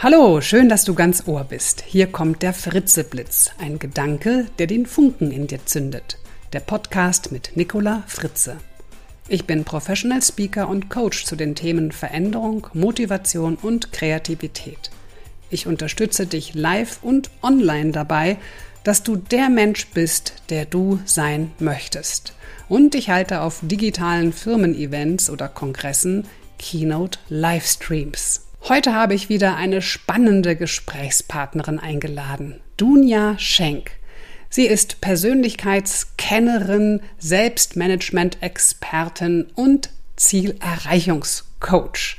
Hallo, schön, dass du ganz Ohr bist. Hier kommt der Fritzeblitz, ein Gedanke, der den Funken in dir zündet. Der Podcast mit Nicola Fritze. Ich bin Professional Speaker und Coach zu den Themen Veränderung, Motivation und Kreativität. Ich unterstütze dich live und online dabei, dass du der Mensch bist, der du sein möchtest. Und ich halte auf digitalen Firmen-Events oder Kongressen Keynote Livestreams. Heute habe ich wieder eine spannende Gesprächspartnerin eingeladen, Dunja Schenk. Sie ist Persönlichkeitskennerin, Selbstmanagement-Expertin und Zielerreichungscoach.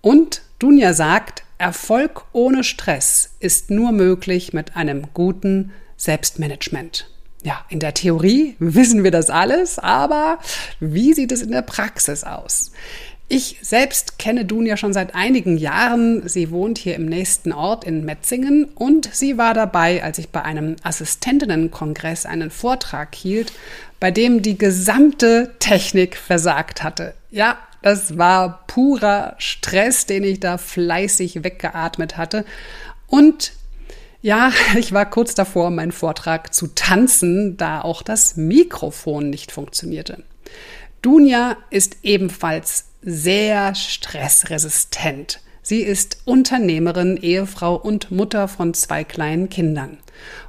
Und Dunja sagt, Erfolg ohne Stress ist nur möglich mit einem guten Selbstmanagement. Ja, in der Theorie wissen wir das alles, aber wie sieht es in der Praxis aus? Ich selbst kenne Dunja schon seit einigen Jahren. Sie wohnt hier im nächsten Ort in Metzingen und sie war dabei, als ich bei einem Assistentinnenkongress einen Vortrag hielt, bei dem die gesamte Technik versagt hatte. Ja, das war purer Stress, den ich da fleißig weggeatmet hatte. Und ja, ich war kurz davor, meinen Vortrag zu tanzen, da auch das Mikrofon nicht funktionierte. Dunja ist ebenfalls sehr stressresistent. Sie ist Unternehmerin, Ehefrau und Mutter von zwei kleinen Kindern.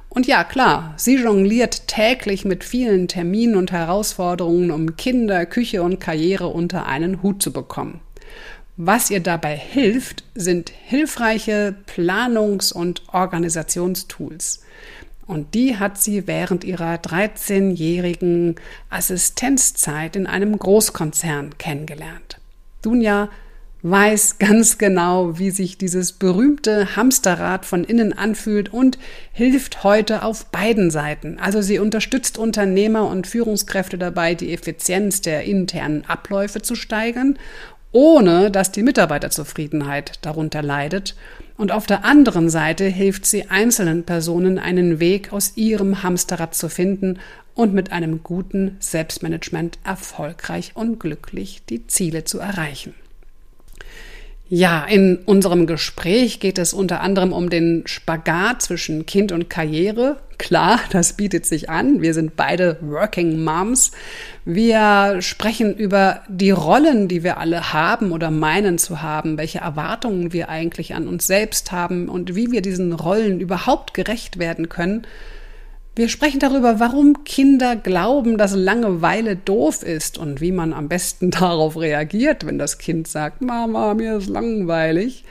Und ja, klar, sie jongliert täglich mit vielen Terminen und Herausforderungen, um Kinder, Küche und Karriere unter einen Hut zu bekommen. Was ihr dabei hilft, sind hilfreiche Planungs- und Organisationstools. Und die hat sie während ihrer 13-jährigen Assistenzzeit in einem Großkonzern kennengelernt. Dunja weiß ganz genau, wie sich dieses berühmte Hamsterrad von innen anfühlt und hilft heute auf beiden Seiten. Also sie unterstützt Unternehmer und Führungskräfte dabei, die Effizienz der internen Abläufe zu steigern, ohne dass die Mitarbeiterzufriedenheit darunter leidet. Und auf der anderen Seite hilft sie einzelnen Personen einen Weg aus ihrem Hamsterrad zu finden und mit einem guten Selbstmanagement erfolgreich und glücklich die Ziele zu erreichen. Ja, in unserem Gespräch geht es unter anderem um den Spagat zwischen Kind und Karriere. Klar, das bietet sich an. Wir sind beide Working Moms. Wir sprechen über die Rollen, die wir alle haben oder meinen zu haben, welche Erwartungen wir eigentlich an uns selbst haben und wie wir diesen Rollen überhaupt gerecht werden können. Wir sprechen darüber, warum Kinder glauben, dass Langeweile doof ist und wie man am besten darauf reagiert, wenn das Kind sagt, Mama, mir ist langweilig.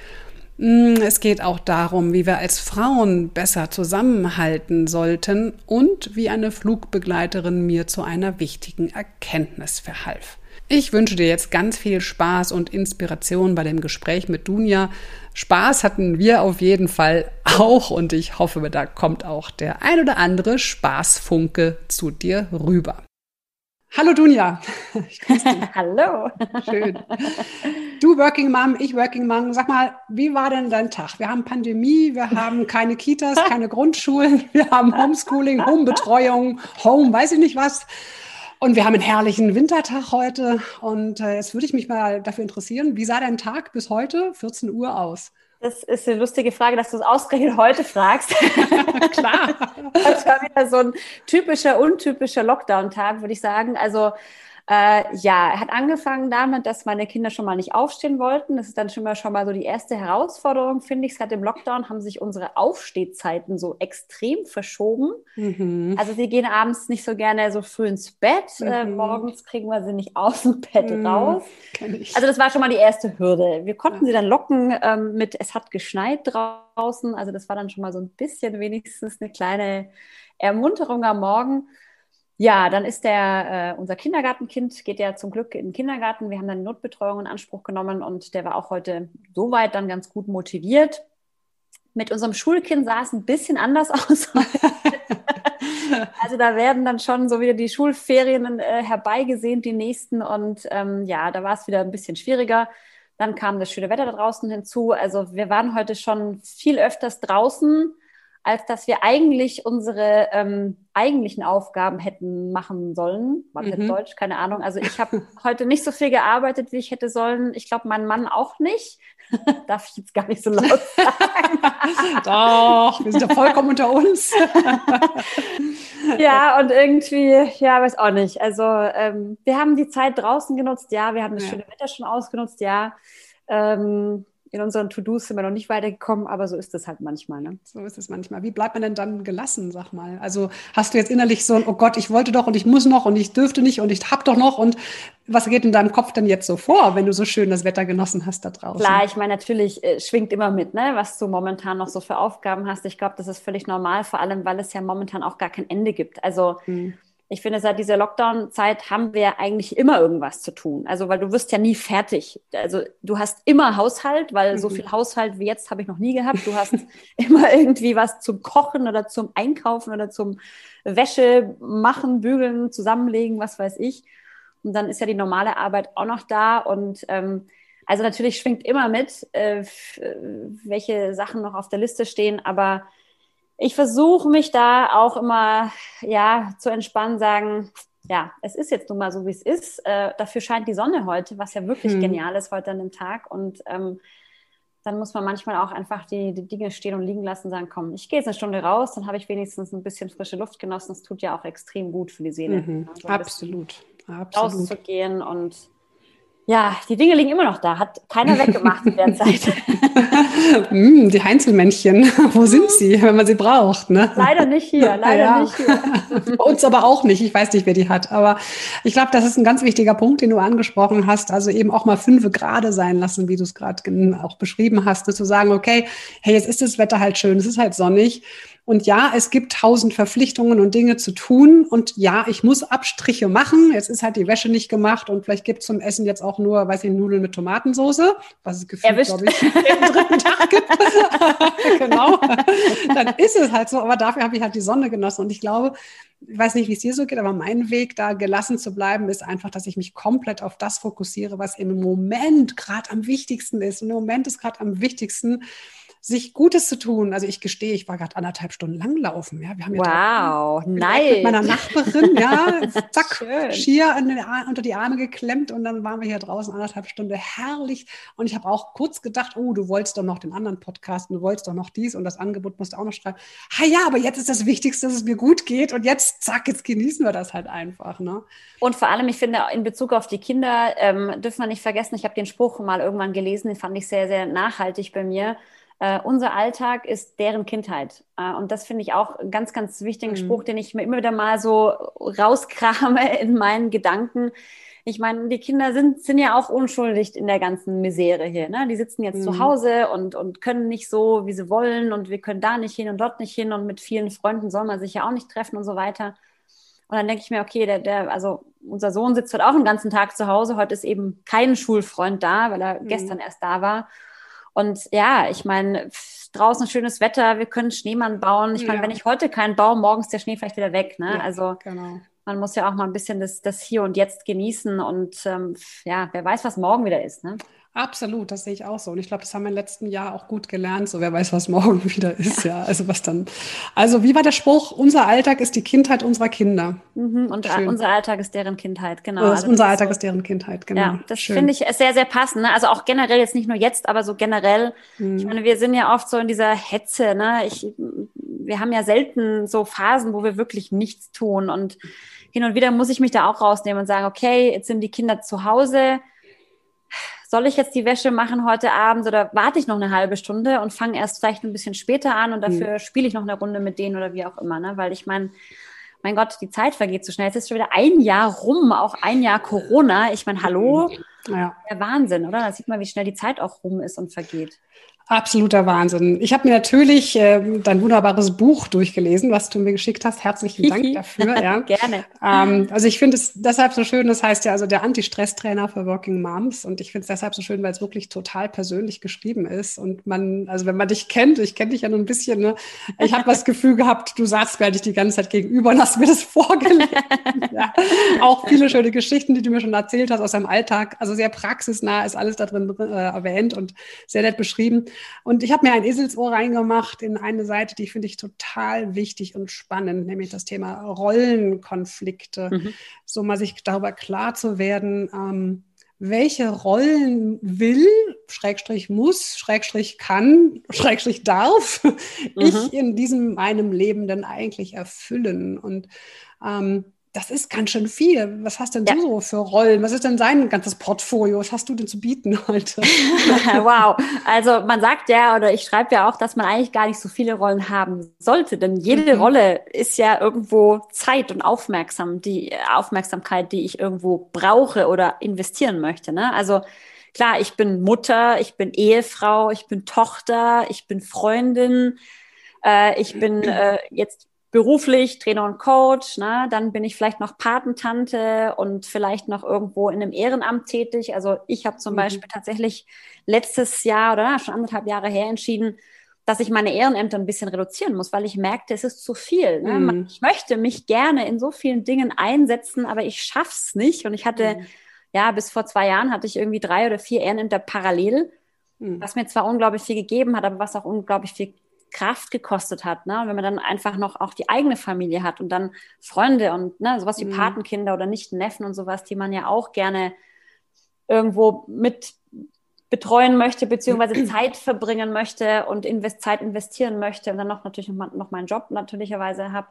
Mm, es geht auch darum, wie wir als Frauen besser zusammenhalten sollten und wie eine Flugbegleiterin mir zu einer wichtigen Erkenntnis verhalf. Ich wünsche dir jetzt ganz viel Spaß und Inspiration bei dem Gespräch mit Dunja. Spaß hatten wir auf jeden Fall auch und ich hoffe, da kommt auch der ein oder andere Spaßfunke zu dir rüber. Hallo Dunja. Hallo. Schön. Du Working Mom, ich Working Mom. Sag mal, wie war denn dein Tag? Wir haben Pandemie, wir haben keine Kitas, keine Grundschulen, wir haben Homeschooling, Homebetreuung, Home, weiß ich nicht was. Und wir haben einen herrlichen Wintertag heute. Und äh, jetzt würde ich mich mal dafür interessieren, wie sah dein Tag bis heute, 14 Uhr, aus? Das ist eine lustige Frage, dass du es ausgerechnet heute fragst. Klar. Das war wieder so ein typischer, untypischer Lockdown-Tag, würde ich sagen. Also äh, ja, er hat angefangen damit, dass meine Kinder schon mal nicht aufstehen wollten. Das ist dann schon mal, schon mal so die erste Herausforderung, finde ich. Seit dem Lockdown haben sich unsere Aufstehzeiten so extrem verschoben. Mhm. Also sie gehen abends nicht so gerne so früh ins Bett. Äh, mhm. Äh, morgens kriegen wir sie nicht aus dem Bett mhm. raus. Also das war schon mal die erste Hürde. Wir konnten ja. sie dann locken ähm, mit, es hat geschneit draußen. Also das war dann schon mal so ein bisschen wenigstens eine kleine Ermunterung am Morgen. Ja, dann ist der, äh, unser Kindergartenkind geht ja zum Glück in den Kindergarten. Wir haben dann Notbetreuung in Anspruch genommen und der war auch heute soweit dann ganz gut motiviert. Mit unserem Schulkind sah es ein bisschen anders aus. also da werden dann schon so wieder die Schulferien äh, herbeigesehnt, die nächsten. Und ähm, ja, da war es wieder ein bisschen schwieriger. Dann kam das schöne Wetter da draußen hinzu. Also wir waren heute schon viel öfters draußen als dass wir eigentlich unsere ähm, eigentlichen Aufgaben hätten machen sollen. War das mhm. Deutsch? Keine Ahnung. Also ich habe heute nicht so viel gearbeitet, wie ich hätte sollen. Ich glaube, mein Mann auch nicht. Darf ich jetzt gar nicht so laut sagen. Doch, wir sind ja vollkommen unter uns. ja, und irgendwie, ja, weiß auch nicht. Also ähm, wir haben die Zeit draußen genutzt, ja, wir haben das ja. schöne Wetter schon ausgenutzt, ja. Ähm, in unseren To-Dos sind wir noch nicht weitergekommen, aber so ist es halt manchmal. Ne? So ist es manchmal. Wie bleibt man denn dann gelassen, sag mal? Also hast du jetzt innerlich so ein, oh Gott, ich wollte doch und ich muss noch und ich dürfte nicht und ich hab doch noch und was geht in deinem Kopf denn jetzt so vor, wenn du so schön das Wetter genossen hast da draußen? Klar, ich meine, natürlich äh, schwingt immer mit, ne, was du momentan noch so für Aufgaben hast. Ich glaube, das ist völlig normal, vor allem, weil es ja momentan auch gar kein Ende gibt. Also hm ich finde, seit dieser Lockdown-Zeit haben wir eigentlich immer irgendwas zu tun. Also, weil du wirst ja nie fertig. Also, du hast immer Haushalt, weil mhm. so viel Haushalt wie jetzt habe ich noch nie gehabt. Du hast immer irgendwie was zum Kochen oder zum Einkaufen oder zum Wäsche machen, bügeln, zusammenlegen, was weiß ich. Und dann ist ja die normale Arbeit auch noch da. Und ähm, also natürlich schwingt immer mit, äh, welche Sachen noch auf der Liste stehen, aber ich versuche mich da auch immer ja zu entspannen, sagen, ja, es ist jetzt nun mal so, wie es ist. Äh, dafür scheint die Sonne heute, was ja wirklich hm. genial ist heute an dem Tag. Und ähm, dann muss man manchmal auch einfach die, die, Dinge stehen und liegen lassen und sagen, komm, ich gehe jetzt eine Stunde raus, dann habe ich wenigstens ein bisschen frische Luft genossen. Das tut ja auch extrem gut für die Seele. Mhm. Also Absolut. Absolut. Rauszugehen und ja, die Dinge liegen immer noch da, hat keiner weggemacht in der Zeit. mm, die Heinzelmännchen, wo sind sie, wenn man sie braucht? Ne? Leider nicht hier, leider ja. nicht hier. Bei uns aber auch nicht, ich weiß nicht, wer die hat. Aber ich glaube, das ist ein ganz wichtiger Punkt, den du angesprochen hast. Also eben auch mal fünf Grade sein lassen, wie du es gerade auch beschrieben hast, zu sagen, okay, hey, jetzt ist das Wetter halt schön, es ist halt sonnig und ja, es gibt tausend Verpflichtungen und Dinge zu tun. Und ja, ich muss Abstriche machen. Jetzt ist halt die Wäsche nicht gemacht und vielleicht gibt es zum Essen jetzt auch nur, weiß ich, Nudeln mit Tomatensoße, was es gefühlt, glaube ich, jeden dritten Tag gibt. genau. Dann ist es halt so. Aber dafür habe ich halt die Sonne genossen. Und ich glaube, ich weiß nicht, wie es dir so geht, aber mein Weg, da gelassen zu bleiben, ist einfach, dass ich mich komplett auf das fokussiere, was im Moment gerade am wichtigsten ist. Und im Moment ist gerade am wichtigsten, sich Gutes zu tun. Also ich gestehe, ich war gerade anderthalb Stunden lang laufen. Ja, wir haben wow, nice. mit meiner Nachbarin, ja, zack, Schön. schier unter die Arme geklemmt und dann waren wir hier draußen anderthalb Stunden herrlich. Und ich habe auch kurz gedacht, oh, du wolltest doch noch den anderen Podcast, du wolltest doch noch dies und das Angebot musst du auch noch schreiben. Ha ja, aber jetzt ist das Wichtigste, dass es mir gut geht und jetzt, zack, jetzt genießen wir das halt einfach. Ne? Und vor allem, ich finde, in Bezug auf die Kinder ähm, dürfen wir nicht vergessen, ich habe den Spruch mal irgendwann gelesen, den fand ich sehr, sehr nachhaltig bei mir äh, unser Alltag ist deren Kindheit. Äh, und das finde ich auch einen ganz, ganz wichtigen mhm. Spruch, den ich mir immer wieder mal so rauskrame in meinen Gedanken. Ich meine, die Kinder sind, sind ja auch unschuldig in der ganzen Misere hier. Ne? Die sitzen jetzt mhm. zu Hause und, und können nicht so, wie sie wollen und wir können da nicht hin und dort nicht hin und mit vielen Freunden soll man sich ja auch nicht treffen und so weiter. Und dann denke ich mir, okay, der, der, also unser Sohn sitzt heute auch den ganzen Tag zu Hause. Heute ist eben kein Schulfreund da, weil er mhm. gestern erst da war. Und ja, ich meine, draußen schönes Wetter, wir können Schneemann bauen. Ich meine, ja. wenn ich heute keinen baue, morgen ist der Schnee vielleicht wieder weg. Ne? Ja, also genau. man muss ja auch mal ein bisschen das, das Hier und Jetzt genießen und ähm, ja, wer weiß, was morgen wieder ist. Ne? Absolut, das sehe ich auch so. Und ich glaube, das haben wir im letzten Jahr auch gut gelernt. So, wer weiß, was morgen wieder ist. Ja, ja also was dann. Also, wie war der Spruch? Unser Alltag ist die Kindheit unserer Kinder. Mhm, und Schön. unser Alltag ist deren Kindheit, genau. Also unser Alltag so. ist deren Kindheit, genau. Ja, das finde ich sehr, sehr passend. Ne? Also auch generell, jetzt nicht nur jetzt, aber so generell. Mhm. Ich meine, wir sind ja oft so in dieser Hetze. Ne? Ich, wir haben ja selten so Phasen, wo wir wirklich nichts tun. Und hin und wieder muss ich mich da auch rausnehmen und sagen, okay, jetzt sind die Kinder zu Hause soll ich jetzt die Wäsche machen heute Abend oder warte ich noch eine halbe Stunde und fange erst vielleicht ein bisschen später an und dafür mhm. spiele ich noch eine Runde mit denen oder wie auch immer, ne? Weil ich meine, mein Gott, die Zeit vergeht so schnell. Jetzt ist schon wieder ein Jahr rum, auch ein Jahr Corona. Ich meine, hallo, ja. der Wahnsinn, oder? Da sieht man, wie schnell die Zeit auch rum ist und vergeht. Absoluter Wahnsinn. Ich habe mir natürlich äh, dein wunderbares Buch durchgelesen, was du mir geschickt hast. Herzlichen Dank dafür. Ja. Gerne. Ähm, also ich finde es deshalb so schön, das heißt ja also der Anti-Stress-Trainer für Working Moms. Und ich finde es deshalb so schön, weil es wirklich total persönlich geschrieben ist. Und man, also wenn man dich kennt, ich kenne dich ja nur ein bisschen, ne? ich habe das Gefühl gehabt, du saßt gar nicht die ganze Zeit gegenüber und hast mir das vorgelesen. ja. Auch viele schöne Geschichten, die du mir schon erzählt hast aus deinem Alltag. Also sehr praxisnah ist alles da drin äh, erwähnt und sehr nett beschrieben. Und ich habe mir ein Eselsohr reingemacht in eine Seite, die finde ich total wichtig und spannend, nämlich das Thema Rollenkonflikte. Mhm. So mal sich darüber klar zu werden, ähm, welche Rollen will, Schrägstrich muss, Schrägstrich kann, Schrägstrich darf mhm. ich in diesem meinem Leben denn eigentlich erfüllen? Und ähm, das ist ganz schön viel. Was hast denn ja. du so für Rollen? Was ist denn dein ganzes Portfolio? Was hast du denn zu bieten heute? wow. Also man sagt ja, oder ich schreibe ja auch, dass man eigentlich gar nicht so viele Rollen haben sollte, denn jede mhm. Rolle ist ja irgendwo Zeit und Aufmerksam, die Aufmerksamkeit, die ich irgendwo brauche oder investieren möchte. Ne? Also klar, ich bin Mutter, ich bin Ehefrau, ich bin Tochter, ich bin Freundin, äh, ich bin äh, jetzt beruflich Trainer und Coach, ne? dann bin ich vielleicht noch Patentante und vielleicht noch irgendwo in einem Ehrenamt tätig. Also ich habe zum mhm. Beispiel tatsächlich letztes Jahr oder schon anderthalb Jahre her entschieden, dass ich meine Ehrenämter ein bisschen reduzieren muss, weil ich merkte, es ist zu viel. Ne? Mhm. Ich möchte mich gerne in so vielen Dingen einsetzen, aber ich schaff's nicht. Und ich hatte, mhm. ja, bis vor zwei Jahren hatte ich irgendwie drei oder vier Ehrenämter parallel, mhm. was mir zwar unglaublich viel gegeben hat, aber was auch unglaublich viel Kraft gekostet hat. Ne? Und wenn man dann einfach noch auch die eigene Familie hat und dann Freunde und ne, sowas wie mhm. Patenkinder oder nicht Neffen und sowas, die man ja auch gerne irgendwo mit betreuen möchte, beziehungsweise Zeit verbringen möchte und invest Zeit investieren möchte und dann noch natürlich noch, noch meinen Job natürlicherweise habe,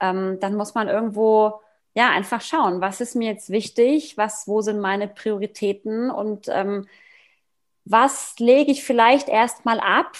ähm, dann muss man irgendwo ja einfach schauen, was ist mir jetzt wichtig, was, wo sind meine Prioritäten und ähm, was lege ich vielleicht erstmal ab?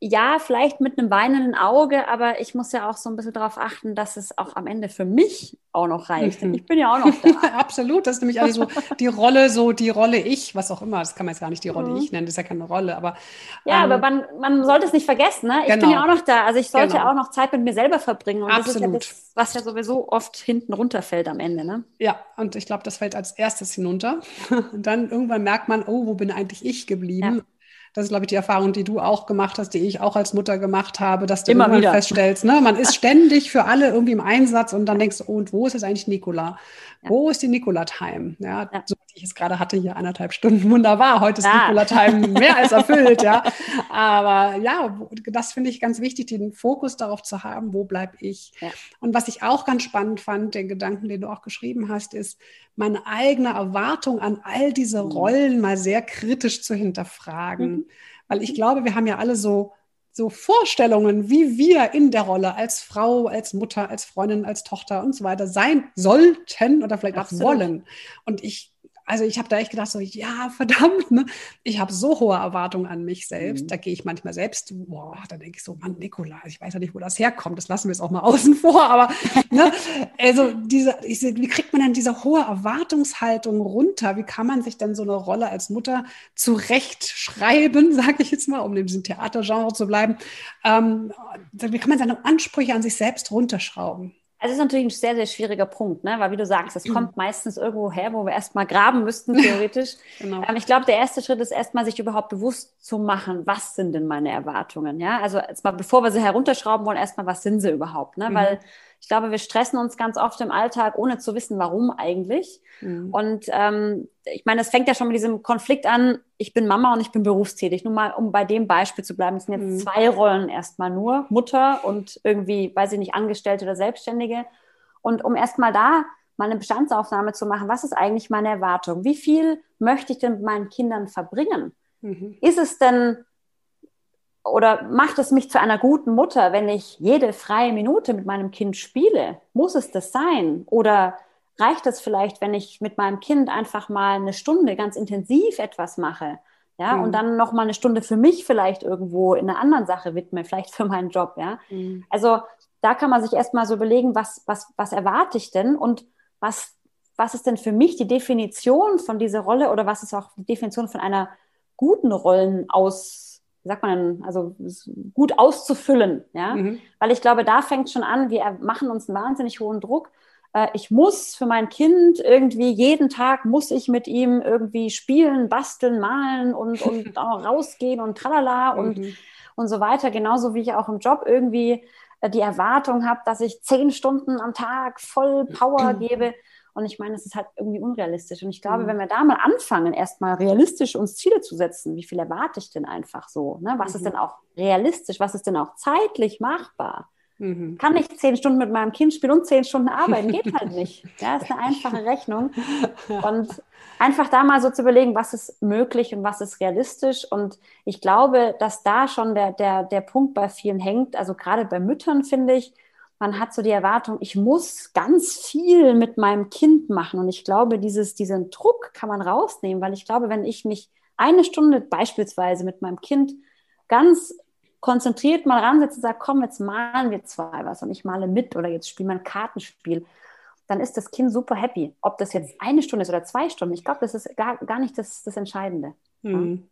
Ja, vielleicht mit einem weinenden Auge, aber ich muss ja auch so ein bisschen darauf achten, dass es auch am Ende für mich auch noch reicht. Mhm. Ich bin ja auch noch da. Absolut, das ist nämlich also so die Rolle, so die Rolle ich, was auch immer. Das kann man jetzt gar nicht die Rolle mhm. ich nennen, das ist ja keine Rolle, aber. Ja, ähm, aber man, man sollte es nicht vergessen, ne? Ich genau. bin ja auch noch da. Also ich sollte genau. auch noch Zeit mit mir selber verbringen. Und Absolut. das ist ja das, was ja sowieso oft hinten runterfällt am Ende, ne? Ja, und ich glaube, das fällt als erstes hinunter. Und dann irgendwann merkt man, oh, wo bin eigentlich ich geblieben? Ja. Das ist, glaube ich, die Erfahrung, die du auch gemacht hast, die ich auch als Mutter gemacht habe, dass du immer wieder feststellst, ne, man ist ständig für alle irgendwie im Einsatz und dann denkst du, oh, und wo ist jetzt eigentlich Nikola? Ja. Wo ist die Nikola-Time? Ja, ja. So wie ich es gerade hatte, hier anderthalb Stunden, wunderbar. Heute ist ja. Nikola-Time mehr als erfüllt, ja. Aber ja, das finde ich ganz wichtig, den Fokus darauf zu haben, wo bleibe ich? Und was ich auch ganz spannend fand, den Gedanken, den du auch geschrieben hast, ist, meine eigene Erwartung an all diese mhm. Rollen mal sehr kritisch zu hinterfragen. Mhm. Weil ich glaube, wir haben ja alle so so Vorstellungen, wie wir in der Rolle als Frau, als Mutter, als Freundin, als Tochter und so weiter sein sollten oder vielleicht Absolut. auch wollen. Und ich also ich habe da echt gedacht, so, ja, verdammt, ne? ich habe so hohe Erwartungen an mich selbst. Mhm. Da gehe ich manchmal selbst, boah, da denke ich so, Mann, Nikola, ich weiß ja nicht, wo das herkommt. Das lassen wir jetzt auch mal außen vor. Aber ne? also diese, ich, wie kriegt man denn diese hohe Erwartungshaltung runter? Wie kann man sich denn so eine Rolle als Mutter zurechtschreiben, sage ich jetzt mal, um in diesem Theatergenre zu bleiben? Ähm, wie kann man seine Ansprüche an sich selbst runterschrauben? Also es ist natürlich ein sehr, sehr schwieriger Punkt, ne? weil wie du sagst, es kommt meistens irgendwo her, wo wir erstmal graben müssten, theoretisch. genau. ähm, ich glaube, der erste Schritt ist erstmal, sich überhaupt bewusst zu machen, was sind denn meine Erwartungen? Ja, also erstmal, bevor wir sie herunterschrauben wollen, erstmal, was sind sie überhaupt? Ne? Mhm. Weil ich glaube, wir stressen uns ganz oft im Alltag, ohne zu wissen, warum eigentlich. Mhm. Und ähm, ich meine, es fängt ja schon mit diesem Konflikt an, ich bin Mama und ich bin berufstätig. Nur mal, um bei dem Beispiel zu bleiben, es sind jetzt mhm. zwei Rollen erstmal nur, Mutter und irgendwie, weiß ich nicht, Angestellte oder Selbstständige. Und um erstmal da mal eine Bestandsaufnahme zu machen, was ist eigentlich meine Erwartung? Wie viel möchte ich denn mit meinen Kindern verbringen? Mhm. Ist es denn oder macht es mich zu einer guten Mutter, wenn ich jede freie Minute mit meinem Kind spiele? Muss es das sein? Oder reicht es vielleicht, wenn ich mit meinem Kind einfach mal eine Stunde ganz intensiv etwas mache? Ja, mhm. und dann noch mal eine Stunde für mich vielleicht irgendwo in einer anderen Sache widme, vielleicht für meinen Job, ja. Mhm. Also da kann man sich erstmal so überlegen, was, was, was erwarte ich denn und was, was ist denn für mich die Definition von dieser Rolle oder was ist auch die Definition von einer guten Rollenaus, wie sagt man, also gut auszufüllen, ja, mhm. weil ich glaube, da fängt schon an, wir machen uns einen wahnsinnig hohen Druck. Äh, ich muss für mein Kind irgendwie jeden Tag muss ich mit ihm irgendwie spielen, basteln, malen und, und rausgehen und tralala mhm. und, und so weiter. Genauso wie ich auch im Job irgendwie äh, die Erwartung habe, dass ich zehn Stunden am Tag voll Power gebe. Und ich meine, es ist halt irgendwie unrealistisch. Und ich glaube, mhm. wenn wir da mal anfangen, erstmal realistisch uns Ziele zu setzen, wie viel erwarte ich denn einfach so? Ne? Was mhm. ist denn auch realistisch? Was ist denn auch zeitlich machbar? Mhm. Kann ich zehn Stunden mit meinem Kind spielen und zehn Stunden arbeiten? Geht halt nicht. Ja, ist eine einfache Rechnung. Und einfach da mal so zu überlegen, was ist möglich und was ist realistisch. Und ich glaube, dass da schon der, der, der Punkt bei vielen hängt. Also gerade bei Müttern finde ich, man hat so die Erwartung, ich muss ganz viel mit meinem Kind machen. Und ich glaube, dieses, diesen Druck kann man rausnehmen, weil ich glaube, wenn ich mich eine Stunde beispielsweise mit meinem Kind ganz konzentriert mal ransetze und sage, komm, jetzt malen wir zwei was und ich male mit oder jetzt spielen wir ein Kartenspiel, dann ist das Kind super happy. Ob das jetzt eine Stunde ist oder zwei Stunden, ich glaube, das ist gar, gar nicht das, das Entscheidende. Mhm.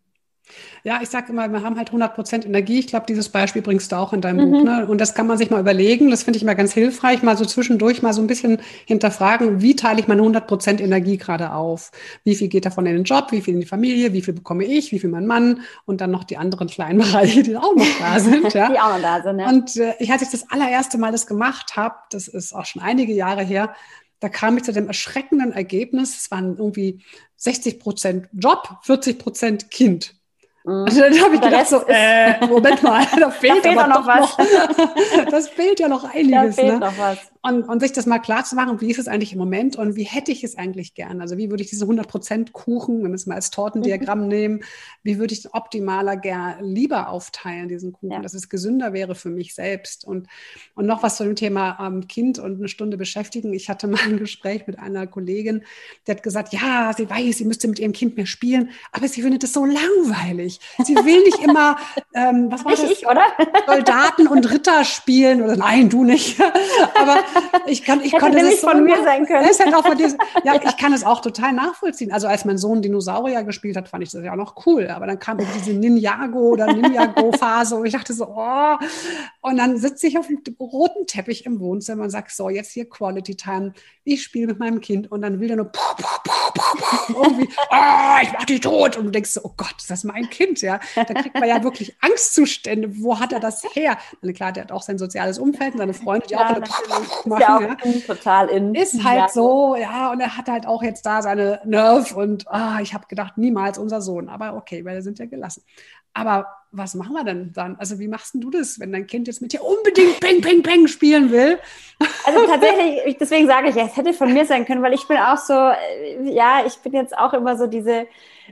Ja, ich sage immer, wir haben halt 100% Energie. Ich glaube, dieses Beispiel bringst du auch in deinem mhm. Buch. Ne? Und das kann man sich mal überlegen. Das finde ich immer ganz hilfreich, mal so zwischendurch mal so ein bisschen hinterfragen, wie teile ich meine 100% Energie gerade auf? Wie viel geht davon in den Job? Wie viel in die Familie? Wie viel bekomme ich? Wie viel mein Mann? Und dann noch die anderen kleinen Bereiche, die auch noch da sind. Ja? die auch noch da sind, ja. Und äh, ich, als ich das allererste Mal das gemacht habe, das ist auch schon einige Jahre her, da kam ich zu dem erschreckenden Ergebnis, es waren irgendwie 60 Prozent Job, 40 Prozent Kind. Mhm. Also dann habe ich gedacht so, äh, Moment mal, da fehlt, da fehlt noch was. Noch, das fehlt ja noch einiges. Da fehlt ne? noch was. Und, und sich das mal klar zu machen, wie ist es eigentlich im Moment und wie hätte ich es eigentlich gern? Also wie würde ich diese 100% Kuchen, wenn wir es mal als Tortendiagramm mhm. nehmen, wie würde ich den optimaler gern lieber aufteilen, diesen Kuchen, ja. dass es gesünder wäre für mich selbst. Und, und noch was zu dem Thema ähm, Kind und eine Stunde beschäftigen. Ich hatte mal ein Gespräch mit einer Kollegin, die hat gesagt, ja, sie weiß, sie müsste mit ihrem Kind mehr spielen, aber sie findet es so langweilig. Sie will nicht immer, ähm, was war das? Ich, oder? Soldaten und Ritter spielen oder nein, du nicht. aber ich kann, ich konnte das so von mir sein können. Es hätte auch von dir, ja, ich kann es auch total nachvollziehen. Also als mein Sohn Dinosaurier gespielt hat, fand ich das ja auch noch cool. Aber dann kam diese Ninjago oder Ninjago-Phase, wo ich dachte so, oh. Und dann sitze ich auf dem roten Teppich im Wohnzimmer und sage, so, jetzt hier Quality Time. Ich spiele mit meinem Kind und dann will der nur puh, puh, puh, irgendwie, oh, ich mach dich tot. Und du denkst so, oh Gott, ist das mein Kind? Ja, da kriegt man ja wirklich Angstzustände. Wo hat er das her? Und klar, der hat auch sein soziales Umfeld und seine Freunde, die ja, auch machen. Ja, auch ja. total in. Ist halt ja. so, ja, und er hat halt auch jetzt da seine Nerv und ah, ich habe gedacht, niemals unser Sohn. Aber okay, weil wir sind ja gelassen. Aber was machen wir denn dann? Also wie machst du das, wenn dein Kind jetzt mit dir unbedingt Peng, Peng, Peng spielen will? Also tatsächlich, deswegen sage ich, es hätte von mir sein können, weil ich bin auch so, äh, ja, ich bin jetzt auch immer so diese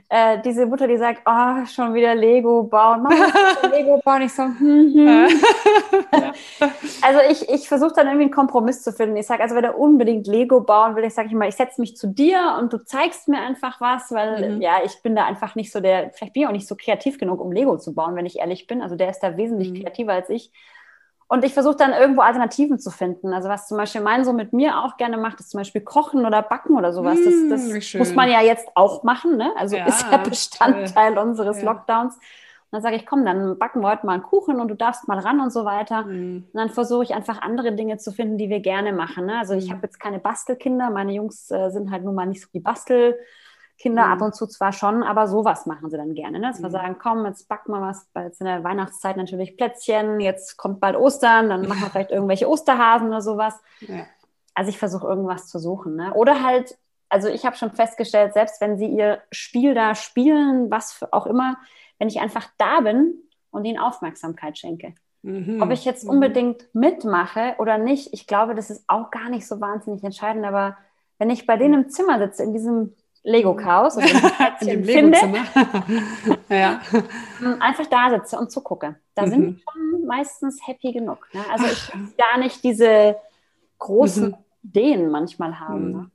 äh, diese Mutter, die sagt, oh, schon wieder Lego bauen. Mama, Lego bauen. Ich so, hm, hm. Also ich, ich versuche dann irgendwie einen Kompromiss zu finden. Ich sage, also wenn er unbedingt Lego bauen will, ich sage ich mal, ich setze mich zu dir und du zeigst mir einfach was, weil mhm. ja, ich bin da einfach nicht so der, vielleicht bin ich auch nicht so kreativ genug, um Lego zu bauen, wenn ich ehrlich bin. Also der ist da wesentlich mhm. kreativer als ich. Und ich versuche dann irgendwo Alternativen zu finden. Also was zum Beispiel mein Sohn mit mir auch gerne macht, ist zum Beispiel Kochen oder Backen oder sowas. Das, hm, das muss man ja jetzt auch machen. Ne? Also ja, ist ja Bestandteil toll. unseres ja. Lockdowns. Und dann sage ich, komm, dann backen wir heute mal einen Kuchen und du darfst mal ran und so weiter. Mhm. Und dann versuche ich einfach andere Dinge zu finden, die wir gerne machen. Ne? Also ich hm. habe jetzt keine Bastelkinder. Meine Jungs äh, sind halt nun mal nicht so die Bastel. Kinder mhm. ab und zu zwar schon, aber sowas machen sie dann gerne. Ne? Dass wir mhm. sagen, komm, jetzt backen wir was, weil jetzt in der Weihnachtszeit natürlich Plätzchen, jetzt kommt bald Ostern, dann machen wir vielleicht irgendwelche Osterhasen oder sowas. Ja. Also ich versuche irgendwas zu suchen. Ne? Oder halt, also ich habe schon festgestellt, selbst wenn sie ihr Spiel da spielen, was auch immer, wenn ich einfach da bin und ihnen Aufmerksamkeit schenke. Mhm. Ob ich jetzt mhm. unbedingt mitmache oder nicht, ich glaube, das ist auch gar nicht so wahnsinnig entscheidend, aber wenn ich bei denen im Zimmer sitze, in diesem Lego-Chaos oder in dem finde, ja. Ähm, einfach da sitze und zugucke. Da mhm. sind die schon meistens happy genug. Ne? Also ich gar nicht diese großen mhm. Ideen manchmal haben. Mhm. Ne?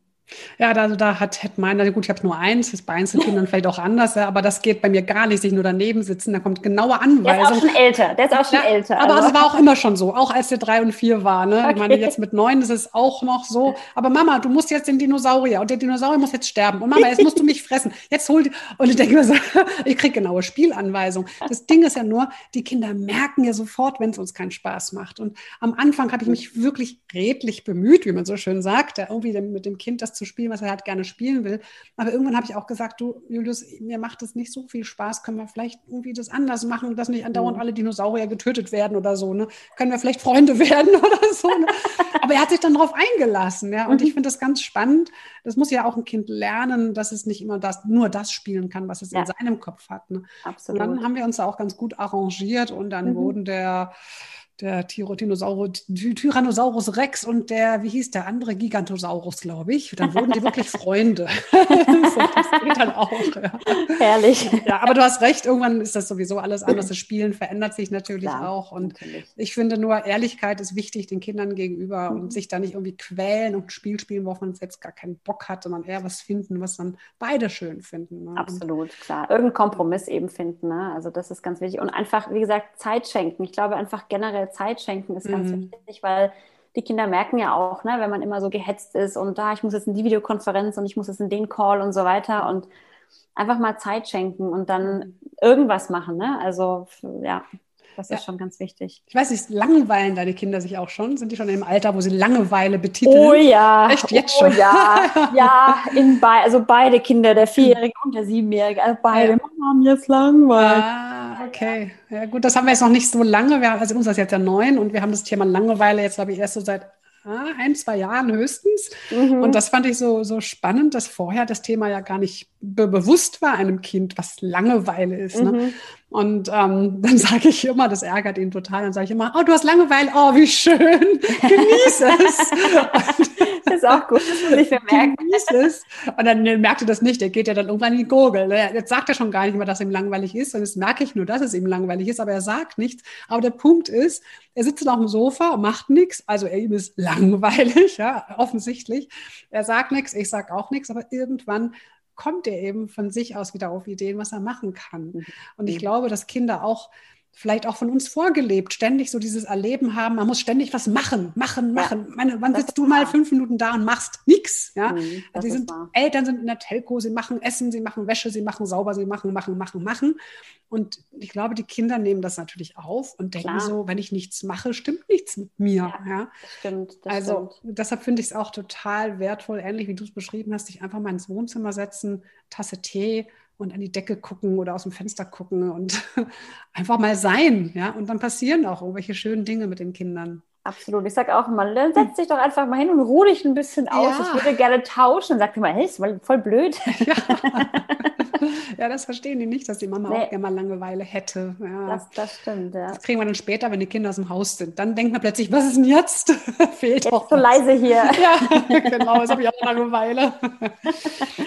Ja, da, da hat, hat meiner, gut, ich habe nur eins, ist bei Einzelkindern vielleicht auch anders, ja, aber das geht bei mir gar nicht, sich nur daneben sitzen, da kommt genaue Anweisung. Der ist auch schon älter, der ist auch schon ja, älter. Aber also. es war auch immer schon so, auch als der drei und vier war, ne? Okay. Ich meine, jetzt mit neun ist es auch noch so, aber Mama, du musst jetzt den Dinosaurier und der Dinosaurier muss jetzt sterben und Mama, jetzt musst du mich fressen, jetzt hol die, und ich denke mir so, ich kriege genaue Spielanweisungen. Das Ding ist ja nur, die Kinder merken ja sofort, wenn es uns keinen Spaß macht und am Anfang habe ich mich wirklich redlich bemüht, wie man so schön sagt, irgendwie mit dem Kind das zu zu spielen, was er halt gerne spielen will. Aber irgendwann habe ich auch gesagt, du, Julius, mir macht das nicht so viel Spaß. Können wir vielleicht irgendwie das anders machen, dass nicht andauernd mhm. alle Dinosaurier getötet werden oder so. Ne? Können wir vielleicht Freunde werden oder so. Ne? Aber er hat sich dann darauf eingelassen. Ja? Und mhm. ich finde das ganz spannend. Das muss ja auch ein Kind lernen, dass es nicht immer das, nur das spielen kann, was es ja. in seinem Kopf hat. Ne? Absolut. Und dann haben wir uns da auch ganz gut arrangiert und dann mhm. wurden der der Tyrannosaurus Rex und der, wie hieß der andere Gigantosaurus, glaube ich. Dann wurden die wirklich Freunde. so, das geht dann auch. Ja. Herrlich. Ja, aber du hast recht, irgendwann ist das sowieso alles anders. Das Spielen verändert sich natürlich Klar, auch. Und natürlich. ich finde nur, Ehrlichkeit ist wichtig den Kindern gegenüber mhm. und sich da nicht irgendwie quälen und ein Spiel spielen, worauf man selbst gar keinen Bock hat, sondern eher was finden, was dann beide schön finden. Ne? Absolut, klar. Irgendeinen Kompromiss eben finden. Ne? Also das ist ganz wichtig. Und einfach, wie gesagt, Zeit schenken. Ich glaube einfach generell Zeit schenken ist ganz mhm. wichtig, weil die Kinder merken ja auch, ne, wenn man immer so gehetzt ist und da, ich muss jetzt in die Videokonferenz und ich muss jetzt in den Call und so weiter und einfach mal Zeit schenken und dann irgendwas machen. Ne? Also ja, das ja. ist schon ganz wichtig. Ich weiß nicht, langweilen deine Kinder sich auch schon? Sind die schon im Alter, wo sie Langeweile betiteln? Oh ja. Echt jetzt oh, schon? Ja, ja in be also beide Kinder, der Vierjährige und der Siebenjährige, also beide, ja. Mama, mir ist langweilig. Ah, okay. Ja gut, das haben wir jetzt noch nicht so lange. Wir haben, also uns ist jetzt ja neun und wir haben das Thema Langeweile jetzt, glaube ich, erst so seit ah, ein, zwei Jahren höchstens. Mhm. Und das fand ich so, so spannend, dass vorher das Thema ja gar nicht be bewusst war einem Kind, was Langeweile ist. Ne? Mhm. Ne? Und ähm, dann sage ich immer, das ärgert ihn total, dann sage ich immer, oh, du hast Langeweile, oh, wie schön, genieß es. ist auch gut, das muss ich mir merken. Und dann merkt er das nicht, der geht ja dann irgendwann in die Gurgel. Ne? Jetzt sagt er schon gar nicht mehr, dass ihm langweilig ist, und jetzt merke ich nur, dass es ihm langweilig ist, aber er sagt nichts. Aber der Punkt ist, er sitzt auf dem Sofa macht nichts, also er ihm ist langweilig, ja, offensichtlich. Er sagt nichts, ich sage auch nichts, aber irgendwann kommt er eben von sich aus wieder auf Ideen, was er machen kann. Mhm. Und ich glaube, dass Kinder auch vielleicht auch von uns vorgelebt, ständig so dieses Erleben haben, man muss ständig was machen, machen, machen. Ja, Meine, wann sitzt du mal fünf Minuten da und machst nichts? Ja? Mhm, die sind, Eltern sind in der Telco, sie machen Essen, sie machen Wäsche, sie machen sauber, sie machen, machen, machen, machen. Und ich glaube, die Kinder nehmen das natürlich auf und denken Klar. so, wenn ich nichts mache, stimmt nichts mit mir. Ja, ja? Das stimmt. Das also stimmt. deshalb finde ich es auch total wertvoll, ähnlich wie du es beschrieben hast, dich einfach mal ins Wohnzimmer setzen, Tasse Tee und an die Decke gucken oder aus dem Fenster gucken und einfach mal sein. Ja? Und dann passieren auch irgendwelche schönen Dinge mit den Kindern. Absolut. Ich sage auch immer, dann setz dich doch einfach mal hin und ruh dich ein bisschen aus. Ja. Ich würde gerne tauschen. Sagt immer, hey, ist voll blöd. Ja. ja, das verstehen die nicht, dass die Mama nee. auch gerne mal Langeweile hätte. Ja. Das, das stimmt, ja. Das kriegen wir dann später, wenn die Kinder aus dem Haus sind. Dann denkt man plötzlich, was ist denn jetzt? Fehlt jetzt doch so leise hier. ja, genau, jetzt habe ich auch Langeweile.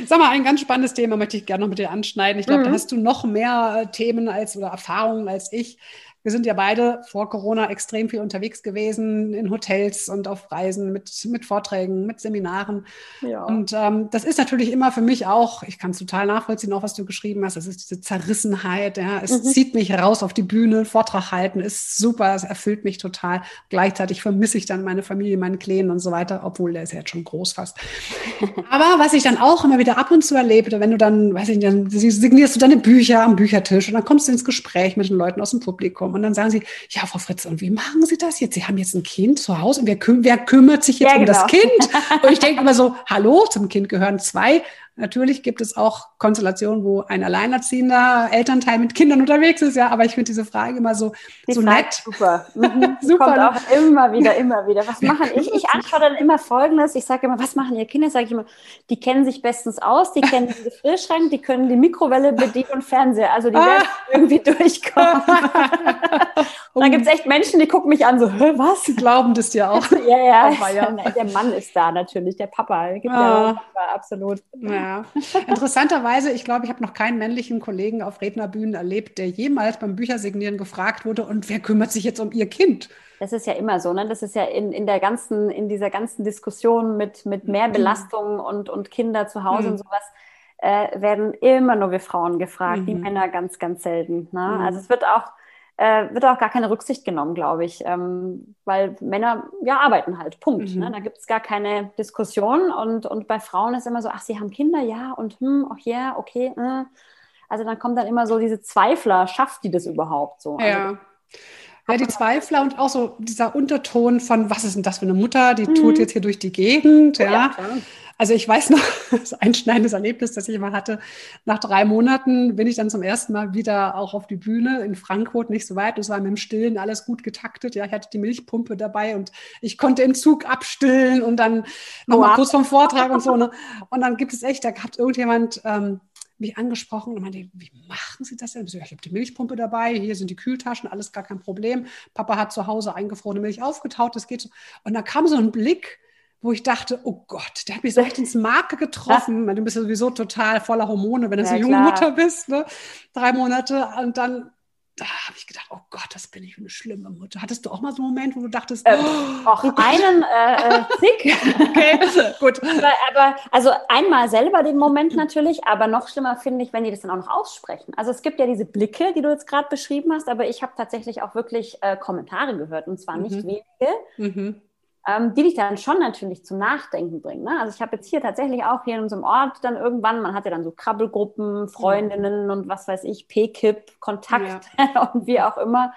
Sag mal, ein ganz spannendes Thema möchte ich gerne noch mit dir anschneiden. Ich glaube, mhm. da hast du noch mehr Themen als oder Erfahrungen als ich. Wir sind ja beide vor Corona extrem viel unterwegs gewesen, in Hotels und auf Reisen mit, mit Vorträgen, mit Seminaren. Ja. Und ähm, das ist natürlich immer für mich auch, ich kann es total nachvollziehen, auch was du geschrieben hast, das ist diese Zerrissenheit. Ja. Es mhm. zieht mich raus auf die Bühne, Vortrag halten ist super, es erfüllt mich total. Gleichzeitig vermisse ich dann meine Familie, meinen Kleinen und so weiter, obwohl der ist ja jetzt schon groß fast. Aber was ich dann auch immer wieder ab und zu erlebe, wenn du dann, weiß ich nicht, dann signierst du deine Bücher am Büchertisch und dann kommst du ins Gespräch mit den Leuten aus dem Publikum und dann sagen sie, ja, Frau Fritz, und wie machen Sie das jetzt? Sie haben jetzt ein Kind zu Hause und wer, küm wer kümmert sich jetzt ja, um genau. das Kind? Und ich denke immer so, hallo, zum Kind gehören zwei Natürlich gibt es auch Konstellationen, wo ein alleinerziehender Elternteil mit Kindern unterwegs ist, ja, aber ich finde diese Frage immer so, Die so nett. Super. Mhm. super. Kommt auch immer wieder, immer wieder. Was machen ich? Ich antworte dann immer Folgendes. Ich sage immer, was machen Ihre Kinder? Sage ich immer, die kennen sich bestens aus, die kennen den Gefrierschrank, die können die Mikrowelle bedienen und Fernseher. Also die werden irgendwie durchkommen. und dann gibt es echt Menschen, die gucken mich an, so, was? Die glauben das ja auch. ja, ja. ja. Der Mann ist da natürlich, der Papa. Gibt ah. ja Papa, absolut. Ja. Ja, interessanterweise, ich glaube, ich habe noch keinen männlichen Kollegen auf Rednerbühnen erlebt, der jemals beim Büchersignieren gefragt wurde, und wer kümmert sich jetzt um ihr Kind? Das ist ja immer so, ne? Das ist ja in, in der ganzen, in dieser ganzen Diskussion mit, mit mehr mhm. Belastung und, und Kinder zu Hause mhm. und sowas, äh, werden immer nur wir Frauen gefragt, mhm. die Männer ganz, ganz selten. Ne? Mhm. Also es wird auch äh, wird auch gar keine Rücksicht genommen, glaube ich, ähm, weil Männer ja arbeiten halt, Punkt. Ne? Mhm. Ne? Da gibt es gar keine Diskussion und, und bei Frauen ist immer so, ach, sie haben Kinder, ja, und hm, ach ja, yeah, okay. Äh. Also dann kommt dann immer so diese Zweifler, schafft die das überhaupt so? Also, Ja, die Zweifler und auch so dieser Unterton von, was ist denn das für eine Mutter, die mhm. tut jetzt hier durch die Gegend, ja. ja also ich weiß noch, das einschneidendes Erlebnis, das ich immer hatte. Nach drei Monaten bin ich dann zum ersten Mal wieder auch auf die Bühne in Frankfurt, nicht so weit. Es war mit dem Stillen alles gut getaktet. Ja, ich hatte die Milchpumpe dabei und ich konnte im Zug abstillen und dann nochmal kurz vom Vortrag und so. Ne? Und dann gibt es echt, da hat irgendjemand ähm, mich angesprochen und meinte, wie machen Sie das denn? Ich, habe die Milchpumpe dabei, hier sind die Kühltaschen, alles gar kein Problem. Papa hat zu Hause eingefrorene Milch aufgetaut, das geht so. Und da kam so ein Blick, wo ich dachte, oh Gott, der hat mich so echt ins Marke getroffen. Ja. Du bist ja sowieso total voller Hormone, wenn du ja, so eine junge Mutter bist, ne? drei Monate. Und dann da habe ich gedacht, oh Gott, das bin ich eine schlimme Mutter. Hattest du auch mal so einen Moment, wo du dachtest, ähm, oh, auch einen äh, äh, Zick. okay, gut. Aber, aber, also einmal selber den Moment natürlich, aber noch schlimmer finde ich, wenn die das dann auch noch aussprechen. Also es gibt ja diese Blicke, die du jetzt gerade beschrieben hast, aber ich habe tatsächlich auch wirklich äh, Kommentare gehört und zwar nicht mhm. wenige. Mhm ähm, die dich dann schon natürlich zum Nachdenken bringen. Ne? Also ich habe jetzt hier tatsächlich auch hier in unserem Ort dann irgendwann, man hat ja dann so Krabbelgruppen, Freundinnen und was weiß ich, P-Kip, Kontakt ja. und wie auch immer.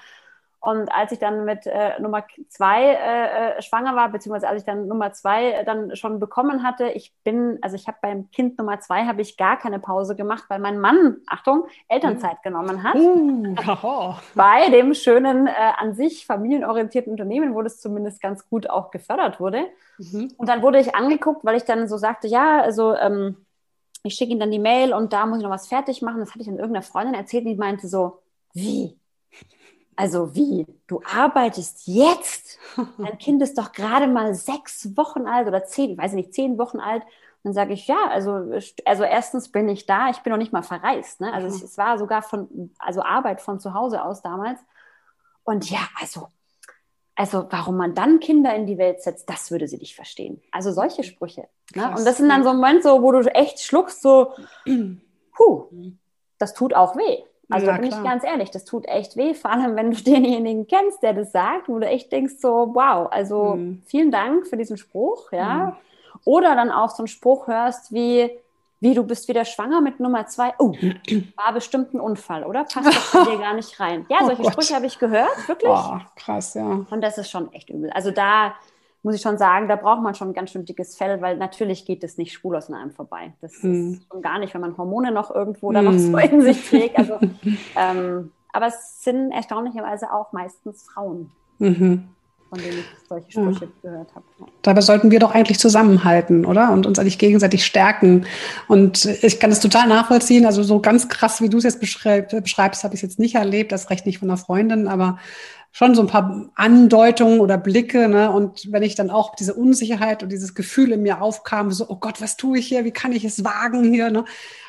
Und als ich dann mit äh, Nummer zwei äh, äh, schwanger war, beziehungsweise als ich dann Nummer zwei äh, dann schon bekommen hatte, ich bin, also ich habe beim Kind Nummer zwei habe ich gar keine Pause gemacht, weil mein Mann, Achtung, Elternzeit mhm. genommen hat. Uh, Bei dem schönen, äh, an sich familienorientierten Unternehmen, wo das zumindest ganz gut auch gefördert wurde. Mhm. Und dann wurde ich angeguckt, weil ich dann so sagte, ja, also ähm, ich schicke ihm dann die Mail und da muss ich noch was fertig machen. Das hatte ich an irgendeiner Freundin erzählt, die meinte so, wie? Also wie? Du arbeitest jetzt? Dein Kind ist doch gerade mal sechs Wochen alt oder zehn, ich weiß nicht, zehn Wochen alt. dann sage ich, ja, also, also erstens bin ich da, ich bin noch nicht mal verreist. Ne? Also es, es war sogar von, also Arbeit von zu Hause aus damals. Und ja, also, also warum man dann Kinder in die Welt setzt, das würde sie nicht verstehen. Also solche Sprüche. Ne? Und das sind dann so Momente, so, wo du echt schluckst, so, puh, das tut auch weh. Also ja, da bin klar. ich ganz ehrlich, das tut echt weh, vor allem wenn du denjenigen kennst, der das sagt, wo du echt denkst so, wow, also mhm. vielen Dank für diesen Spruch, ja. Mhm. Oder dann auch so einen Spruch hörst wie, wie du bist wieder schwanger mit Nummer zwei. Oh, war bestimmt ein Unfall, oder? Passt das bei dir gar nicht rein. Ja, oh solche oh Sprüche habe ich gehört, wirklich. Oh, krass, ja. Und das ist schon echt übel. Also da muss ich schon sagen, da braucht man schon ein ganz schön dickes Fell, weil natürlich geht es nicht schwul an einem vorbei. Das hm. ist schon gar nicht, wenn man Hormone noch irgendwo hm. da noch hm. so in sich trägt. Also, ähm, aber es sind erstaunlicherweise auch meistens Frauen. Mhm von denen ich solche Sprüche ja. gehört habe. Dabei sollten wir doch eigentlich zusammenhalten, oder? Und uns eigentlich gegenseitig stärken. Und ich kann das total nachvollziehen. Also so ganz krass, wie du es jetzt beschreibst, habe ich es jetzt nicht erlebt. Das recht nicht von einer Freundin, aber schon so ein paar Andeutungen oder Blicke. Ne? Und wenn ich dann auch diese Unsicherheit und dieses Gefühl in mir aufkam, so, oh Gott, was tue ich hier? Wie kann ich es wagen hier? Ne?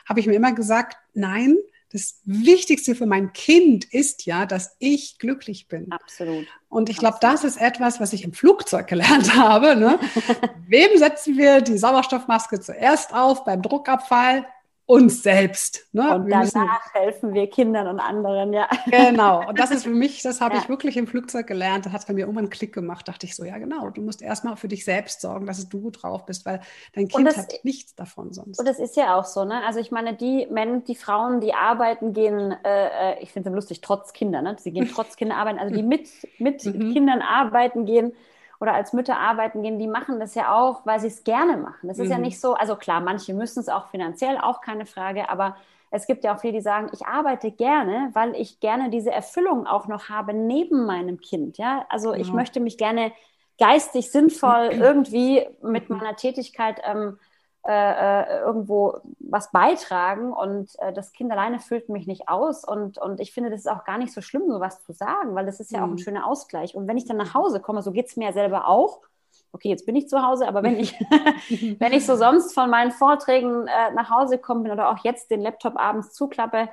Habe ich mir immer gesagt, nein, das Wichtigste für mein Kind ist ja, dass ich glücklich bin. Absolut. Und ich glaube, das ist etwas, was ich im Flugzeug gelernt habe. Ne? Wem setzen wir die Sauerstoffmaske zuerst auf beim Druckabfall? Uns selbst. Ne? Und wir danach müssen, helfen wir Kindern und anderen, ja. Genau. Und das ist für mich, das habe ja. ich wirklich im Flugzeug gelernt. Da hat es bei mir irgendwann einen Klick gemacht. Dachte ich so, ja genau, du musst erstmal für dich selbst sorgen, dass du gut drauf bist, weil dein Kind das, hat nichts davon sonst. Und das ist ja auch so, ne? Also ich meine, die Männer, die Frauen, die arbeiten, gehen, äh, äh ich finde es lustig, trotz Kinder, ne? Sie gehen trotz Kinder arbeiten, also die mit, mit mhm. Kindern arbeiten gehen, oder als Mütter arbeiten gehen, die machen das ja auch, weil sie es gerne machen. Das ist mhm. ja nicht so, also klar, manche müssen es auch finanziell, auch keine Frage, aber es gibt ja auch viele, die sagen, ich arbeite gerne, weil ich gerne diese Erfüllung auch noch habe neben meinem Kind. Ja, also ja. ich möchte mich gerne geistig sinnvoll irgendwie mit meiner Tätigkeit ähm, äh, äh, irgendwo was beitragen und äh, das Kind alleine füllt mich nicht aus und, und ich finde, das ist auch gar nicht so schlimm, sowas zu sagen, weil das ist ja mhm. auch ein mhm. schöner Ausgleich. Und wenn ich dann nach Hause komme, so geht es mir ja selber auch, okay, jetzt bin ich zu Hause, aber wenn ich, wenn ich so sonst von meinen Vorträgen äh, nach Hause komme bin oder auch jetzt den Laptop abends zuklappe,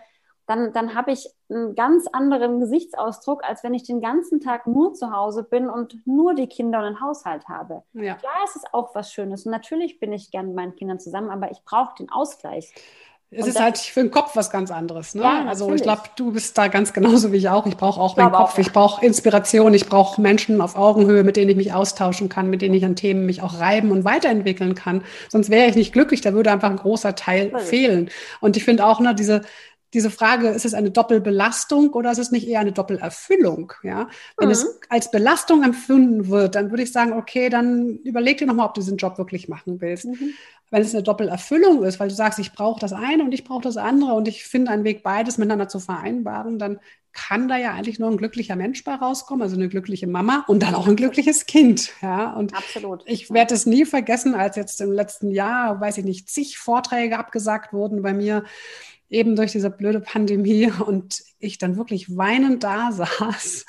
dann, dann habe ich einen ganz anderen Gesichtsausdruck, als wenn ich den ganzen Tag nur zu Hause bin und nur die Kinder und den Haushalt habe. Ja. Klar, es ist auch was Schönes. Und natürlich bin ich gern mit meinen Kindern zusammen, aber ich brauche den Ausgleich. Es und ist halt für den Kopf was ganz anderes. Ne? Ja, also ich glaube, du bist da ganz genauso wie ich auch. Ich brauche auch ich meinen Kopf, auch, ich brauche Inspiration, ich brauche Menschen auf Augenhöhe, mit denen ich mich austauschen kann, mit denen ich an Themen mich auch reiben und weiterentwickeln kann. Sonst wäre ich nicht glücklich, da würde einfach ein großer Teil fehlen. Und ich finde auch, ne, diese diese Frage, ist es eine Doppelbelastung oder ist es nicht eher eine Doppelerfüllung? Ja, wenn mhm. es als Belastung empfunden wird, dann würde ich sagen, okay, dann überleg dir nochmal, ob du diesen Job wirklich machen willst. Mhm. Wenn es eine Doppelerfüllung ist, weil du sagst, ich brauche das eine und ich brauche das andere und ich finde einen Weg, beides miteinander zu vereinbaren, dann kann da ja eigentlich nur ein glücklicher Mensch bei rauskommen, also eine glückliche Mama und dann auch ein glückliches Kind. Ja, und Absolut. ich werde es nie vergessen, als jetzt im letzten Jahr, weiß ich nicht, zig Vorträge abgesagt wurden bei mir, eben durch diese blöde Pandemie und ich dann wirklich weinend da saß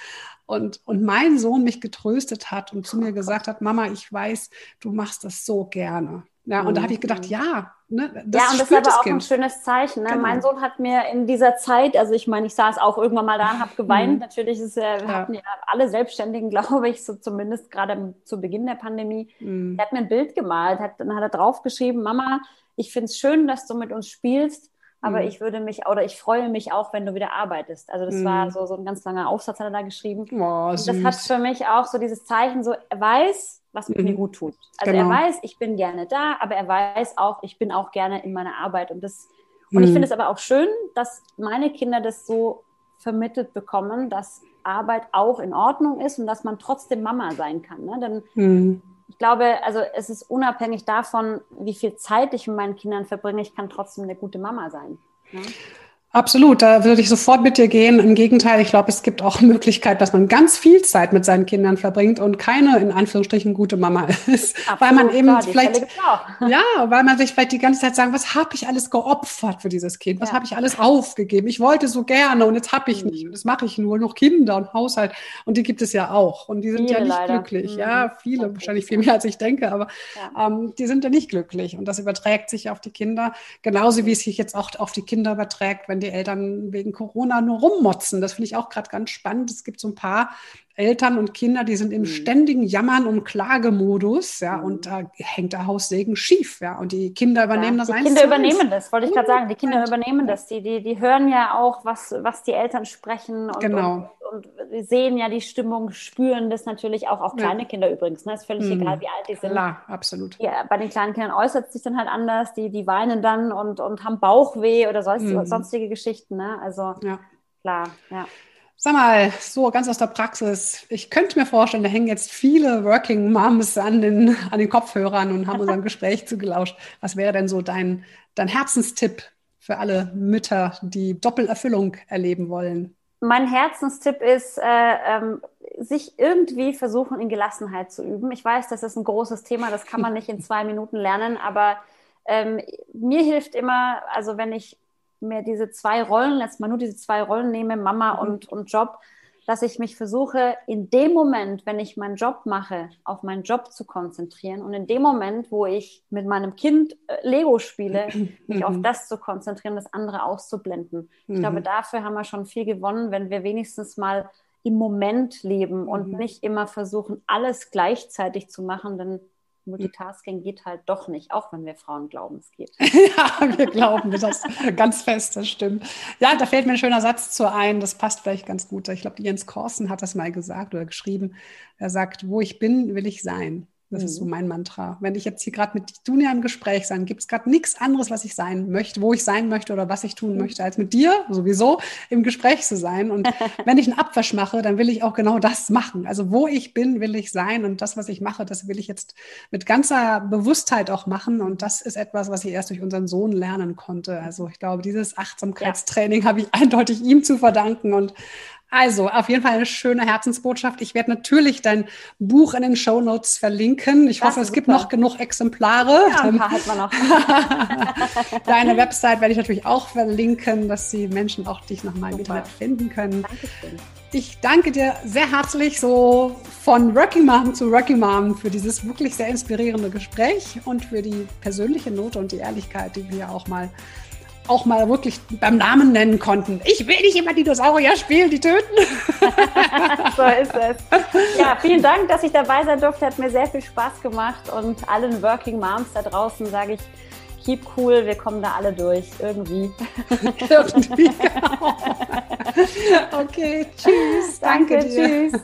und, und mein Sohn mich getröstet hat und zu mir gesagt hat, Mama, ich weiß, du machst das so gerne. Ja, und da habe ich gedacht, mhm. ja, ne, das Ja, und das ist aber auch kind. ein schönes Zeichen. Ne? Genau. Mein Sohn hat mir in dieser Zeit, also ich meine, ich saß auch irgendwann mal da und habe geweint. Mhm. Natürlich ist er, ja. hatten ja alle Selbstständigen, glaube ich, so zumindest gerade zu Beginn der Pandemie. Mhm. Er hat mir ein Bild gemalt, hat, dann hat er draufgeschrieben, Mama, ich finde es schön, dass du mit uns spielst, aber mhm. ich würde mich oder ich freue mich auch, wenn du wieder arbeitest. Also das mhm. war so, so ein ganz langer Aufsatz, hat er da geschrieben. Oh, das hat für mich auch so dieses Zeichen, so er weiß, was mhm. mir gut tut. Also genau. er weiß, ich bin gerne da, aber er weiß auch, ich bin auch gerne in meiner Arbeit. Und das, und ich mhm. finde es aber auch schön, dass meine Kinder das so vermittelt bekommen, dass Arbeit auch in Ordnung ist und dass man trotzdem Mama sein kann. Ne? Denn mhm. Ich glaube, also es ist unabhängig davon, wie viel Zeit ich mit meinen Kindern verbringe, ich kann trotzdem eine gute Mama sein. Ne? Absolut, da würde ich sofort mit dir gehen. Im Gegenteil, ich glaube, es gibt auch Möglichkeit, dass man ganz viel Zeit mit seinen Kindern verbringt und keine in Anführungsstrichen gute Mama ist, Absolut, weil man eben klar, vielleicht ja, weil man sich vielleicht die ganze Zeit sagen, was habe ich alles geopfert für dieses Kind? Was ja. habe ich alles aufgegeben? Ich wollte so gerne und jetzt habe ich mhm. nicht. Und das mache ich nur noch Kinder und Haushalt und die gibt es ja auch und die sind viele ja nicht leider. glücklich. Mhm. Ja, viele, okay. wahrscheinlich viel mehr als ich denke, aber ja. ähm, die sind ja nicht glücklich und das überträgt sich auf die Kinder genauso wie es sich jetzt auch auf die Kinder überträgt, wenn die Eltern wegen Corona nur rummotzen. Das finde ich auch gerade ganz spannend. Es gibt so ein paar Eltern und Kinder, die sind im mhm. ständigen Jammern- und Klagemodus, ja, mhm. und da hängt der Haussegen schief, ja, und die Kinder übernehmen ja, das Die Kinder übernehmen das, wollte ich gerade sagen. Die Kinder übernehmen das. Die, die, die hören ja auch, was, was die Eltern sprechen und, genau. und, und sehen ja die Stimmung, spüren das natürlich auch, auch kleine ja. Kinder übrigens, ne? Ist völlig mhm. egal, wie alt die sind. Klar, absolut. Ja, bei den kleinen Kindern äußert es sich dann halt anders, die, die weinen dann und, und haben Bauchweh oder sonst, mhm. sonstige Geschichten, ne? Also ja. klar, ja. Sag mal, so ganz aus der Praxis. Ich könnte mir vorstellen, da hängen jetzt viele Working Moms an den, an den Kopfhörern und haben unserem Gespräch zugelauscht. Was wäre denn so dein, dein Herzenstipp für alle Mütter, die Doppelerfüllung erleben wollen? Mein Herzenstipp ist, äh, ähm, sich irgendwie versuchen, in Gelassenheit zu üben. Ich weiß, das ist ein großes Thema, das kann man nicht in zwei Minuten lernen, aber ähm, mir hilft immer, also wenn ich mir diese zwei Rollen, jetzt mal nur diese zwei Rollen nehme, Mama mhm. und, und Job, dass ich mich versuche, in dem Moment, wenn ich meinen Job mache, auf meinen Job zu konzentrieren und in dem Moment, wo ich mit meinem Kind äh, Lego spiele, mich mhm. auf das zu konzentrieren, das andere auszublenden. Mhm. Ich glaube, mhm. dafür haben wir schon viel gewonnen, wenn wir wenigstens mal im Moment leben und mhm. nicht immer versuchen, alles gleichzeitig zu machen, denn Multitasking geht halt doch nicht, auch wenn wir Frauen glauben, es geht. ja, wir glauben das ganz fest, das stimmt. Ja, da fällt mir ein schöner Satz zu ein, das passt vielleicht ganz gut. Ich glaube, Jens Korsen hat das mal gesagt oder geschrieben. Er sagt, wo ich bin, will ich sein. Das mhm. ist so mhm. mein Mantra. Wenn ich jetzt hier gerade mit Dunja im Gespräch sein, gibt es gerade nichts anderes, was ich sein möchte, wo ich sein möchte oder was ich tun mhm. möchte, als mit dir sowieso im Gespräch zu sein. Und wenn ich einen Abwasch mache, dann will ich auch genau das machen. Also wo ich bin, will ich sein. Und das, was ich mache, das will ich jetzt mit ganzer Bewusstheit auch machen. Und das ist etwas, was ich erst durch unseren Sohn lernen konnte. Also ich glaube, dieses Achtsamkeitstraining ja. habe ich eindeutig ihm zu verdanken. Und also, auf jeden Fall eine schöne Herzensbotschaft. Ich werde natürlich dein Buch in den Show Notes verlinken. Ich das hoffe, es super. gibt noch genug Exemplare. Ja, ein paar hat man noch. Deine Website werde ich natürlich auch verlinken, dass die Menschen auch dich nochmal im Internet finden können. Dankeschön. Ich danke dir sehr herzlich so von Working Mom zu Working Mom für dieses wirklich sehr inspirierende Gespräch und für die persönliche Note und die Ehrlichkeit, die wir auch mal auch mal wirklich beim Namen nennen konnten. Ich will nicht immer Dinosaurier spielen, die töten. so ist es. Ja, vielen Dank, dass ich dabei sein durfte. Hat mir sehr viel Spaß gemacht und allen Working Moms da draußen sage ich, keep cool, wir kommen da alle durch, irgendwie. irgendwie, genau. Okay, tschüss. Danke, danke tschüss.